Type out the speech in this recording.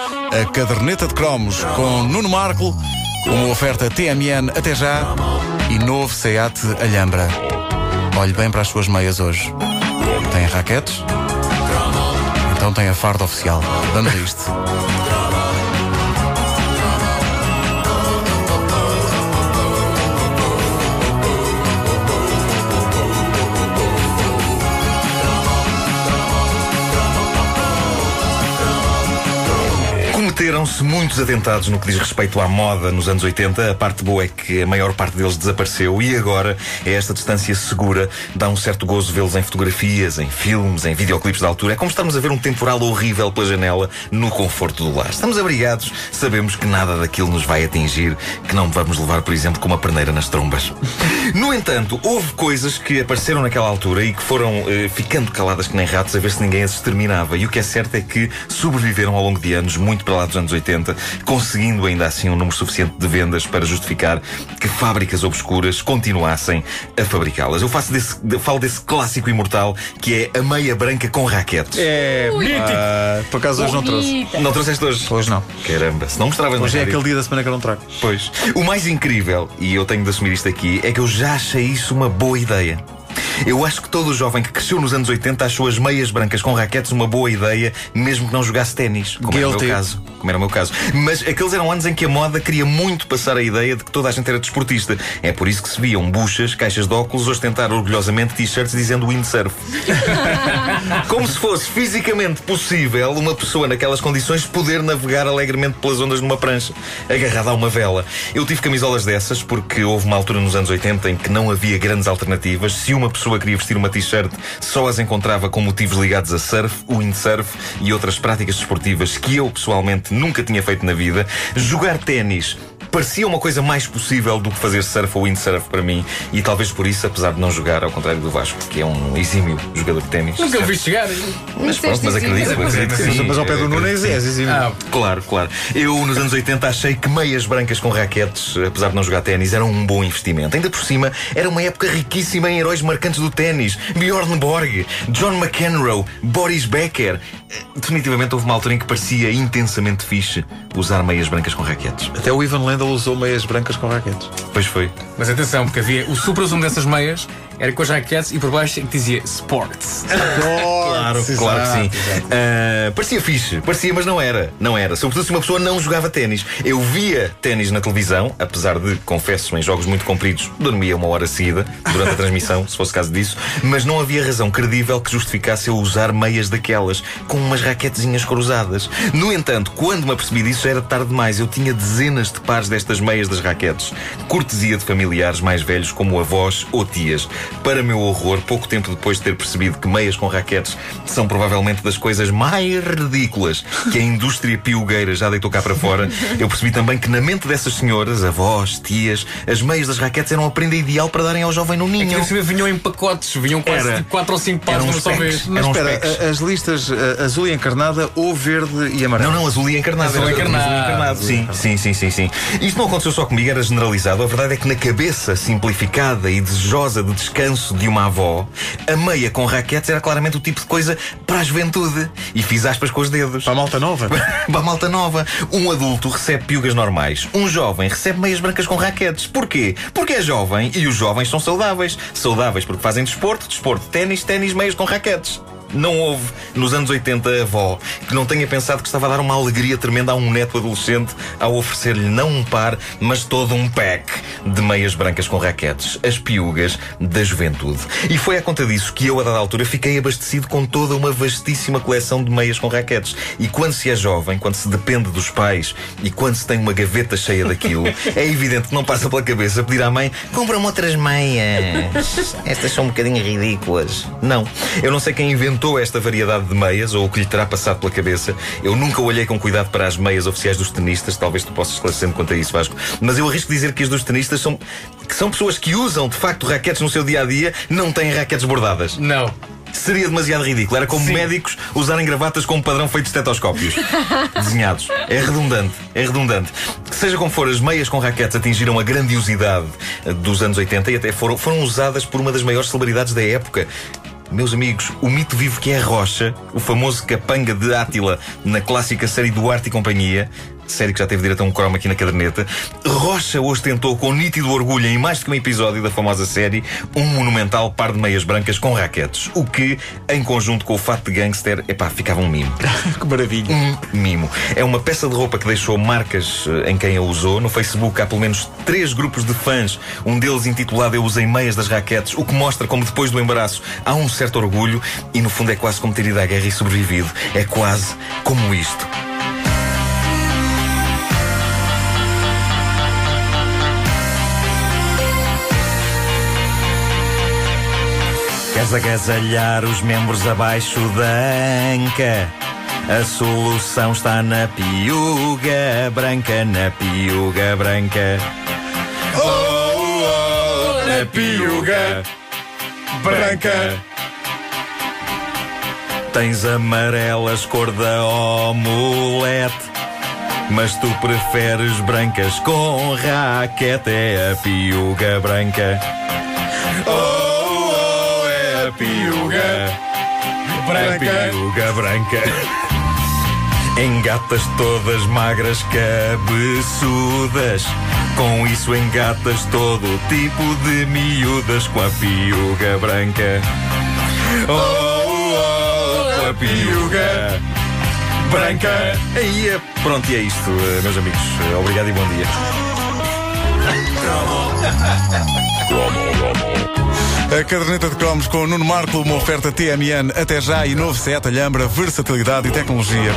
A caderneta de cromos com Nuno Marco, uma oferta TMN até já e novo SEAT Alhambra. Olhe bem para as suas meias hoje. Tem raquetes? Então tem a farda oficial. Vamos a isto. Cometeram-se muitos atentados no que diz respeito à moda nos anos 80. A parte boa é que a maior parte deles desapareceu e agora, a esta distância segura, dá um certo gozo vê-los em fotografias, em filmes, em videoclipes da altura. É como estarmos a ver um temporal horrível pela janela no conforto do lar. Estamos abrigados, sabemos que nada daquilo nos vai atingir, que não vamos levar, por exemplo, com uma perneira nas trombas. No entanto, houve coisas que apareceram naquela altura e que foram eh, ficando caladas que nem ratos a ver se ninguém as exterminava. E o que é certo é que sobreviveram ao longo de anos, muito para lá dos anos 80, conseguindo ainda assim um número suficiente de vendas para justificar que fábricas obscuras continuassem a fabricá-las. Eu faço desse, falo desse clássico imortal que é a meia branca com raquetes. É, ah, por acaso hoje não trouxe. Não trouxeste hoje? Hoje não. Caramba, se não mostravas Hoje é aquele dia da semana que eu não trago. Pois. O mais incrível, e eu tenho de assumir isto aqui, é que eu já achei isso uma boa ideia. Eu acho que todo jovem que cresceu nos anos 80 achou as meias brancas com raquetes uma boa ideia, mesmo que não jogasse ténis, como era o Guilty. meu caso. Como era o meu caso. Mas aqueles eram anos em que a moda queria muito passar a ideia de que toda a gente era desportista. É por isso que se viam buchas, caixas de óculos, ostentar orgulhosamente t-shirts dizendo windsurf. Como se fosse fisicamente possível uma pessoa naquelas condições poder navegar alegremente pelas ondas numa prancha, agarrada a uma vela. Eu tive camisolas dessas porque houve uma altura nos anos 80 em que não havia grandes alternativas. Se uma pessoa queria vestir uma t-shirt, só as encontrava com motivos ligados a surf, windsurf e outras práticas desportivas que eu pessoalmente nunca tinha feito na vida. Jogar ténis. Parecia uma coisa mais possível do que fazer surf ou windsurf para mim, e talvez por isso, apesar de não jogar, ao contrário do Vasco, que é um exímio jogador de ténis. Nunca o vi chegar. Mas pronto, mas acredito, acredito que sim. Mas ao pé do Nuno é sim. exímio. Ah, Claro, claro. Eu, nos anos 80, achei que meias brancas com raquetes, apesar de não jogar ténis, eram um bom investimento. Ainda por cima, era uma época riquíssima em heróis marcantes do ténis. Bjorn Borg, John McEnroe, Boris Becker. Eh, Definitivamente houve uma altura em que parecia intensamente fixe usar meias brancas com raquetes. Até o Ivan Lendl usou meias brancas com raquetes. Pois foi. mas atenção, porque havia o supra-sumo dessas meias era com as raquetes e por baixo é que dizia Sports. Claro, claro que sim. Ah, parecia fixe, parecia, mas não era. Não era. Sobretudo se uma pessoa não jogava ténis. Eu via ténis na televisão, apesar de, confesso, em jogos muito compridos, dormia uma hora seguida durante a transmissão, se fosse caso disso, mas não havia razão credível que justificasse eu usar meias daquelas, com umas raquetezinhas cruzadas. No entanto, quando me apercebi disso, era tarde demais. Eu tinha dezenas de pares destas meias das raquetes. Cortesia de familiares mais velhos, como avós ou tias. Para meu horror, pouco tempo depois de ter percebido que meias com raquetes são provavelmente das coisas mais ridículas que a indústria piugueira já deitou cá para fora, eu percebi também que na mente dessas senhoras, avós, tias, as meias das raquetes eram a prenda ideal para darem ao jovem no É que ninho. eles vinham em pacotes, vinham quase Era- 4 ou 5 pares numa só vez. Mas espera, as listas azul e encarnada ou verde e amarelo? Não, não, azul e encarnado. Azul e Era encarnado. Sim, sim, sim, sim, sim. Isto não aconteceu só comigo, era generalizado. A verdade é que na cabeça simplificada e desejosa de descanso de uma avó, a meia com raquetes era claramente o tipo de coisa para a juventude. E fiz aspas com os dedos. Para a malta nova? Para a malta nova. Um adulto recebe piugas normais. Um jovem recebe meias brancas com raquetes. Porquê? Porque é jovem e os jovens são saudáveis. Saudáveis porque fazem desporto, desporto, ténis, ténis, meias com raquetes. Não houve, nos anos 80, a avó que não tenha pensado que estava a dar uma alegria tremenda a um neto adolescente ao oferecer-lhe não um par, mas todo um pack de meias brancas com raquetes. As piugas da juventude. E foi à conta disso que eu, a dada altura, fiquei abastecido com toda uma vastíssima coleção de meias com raquetes. E quando se é jovem, quando se depende dos pais e quando se tem uma gaveta cheia daquilo, é evidente que não passa pela cabeça pedir à mãe: compra-me outras meias. Estas são um bocadinho ridículas. Não. Eu não sei quem inventou esta variedade de meias ou o que lhe terá passado pela cabeça. Eu nunca olhei com cuidado para as meias oficiais dos tenistas. Talvez tu possas esclarecer-me quanto a isso, Vasco. Mas eu arrisco dizer que as dos tenistas são, que são pessoas que usam de facto raquetes no seu dia a dia, não têm raquetes bordadas. Não. Seria demasiado ridículo. Era como Sim. médicos usarem gravatas com um padrão feito de estetoscópios desenhados. É redundante. É redundante. Seja como for, as meias com raquetes atingiram a grandiosidade dos anos 80 e até foram, foram usadas por uma das maiores celebridades da época. Meus amigos, o mito vivo que é a Rocha, o famoso capanga de Átila na clássica série Duarte e Companhia, série que já teve direito a um cromo aqui na caderneta, Rocha ostentou com nítido orgulho em mais de que um episódio da famosa série um monumental par de meias brancas com raquetes, o que, em conjunto com o fato de gangster, epá, ficava um mimo. que maravilha. Um mimo. É uma peça de roupa que deixou marcas eh, em quem a usou. No Facebook há pelo menos três grupos de fãs, um deles intitulado Eu Usei Meias das Raquetes, o que mostra como depois do embaraço há um certo orgulho e no fundo é quase como ter ido à guerra e sobrevivido. É quase como isto. Queres agasalhar os membros abaixo da anca? A solução está na piuga branca, na piuga branca. Oh, oh, na piuga branca. Tens amarelas cor da omelete. Mas tu preferes brancas com raquete, é a piuga branca. Oh, oh, é a piuga branca. Piuga branca. Engatas todas magras, cabeçudas. Com isso engatas todo tipo de miúdas com a piuga branca. Oh, oh, com a piuga branca. E é- pronto, e é isto, meus amigos. Obrigado e bom dia. A caderneta de cromos com Nuno Marco, uma oferta TMN até já e novo Seat Alhambra, versatilidade e tecnologia.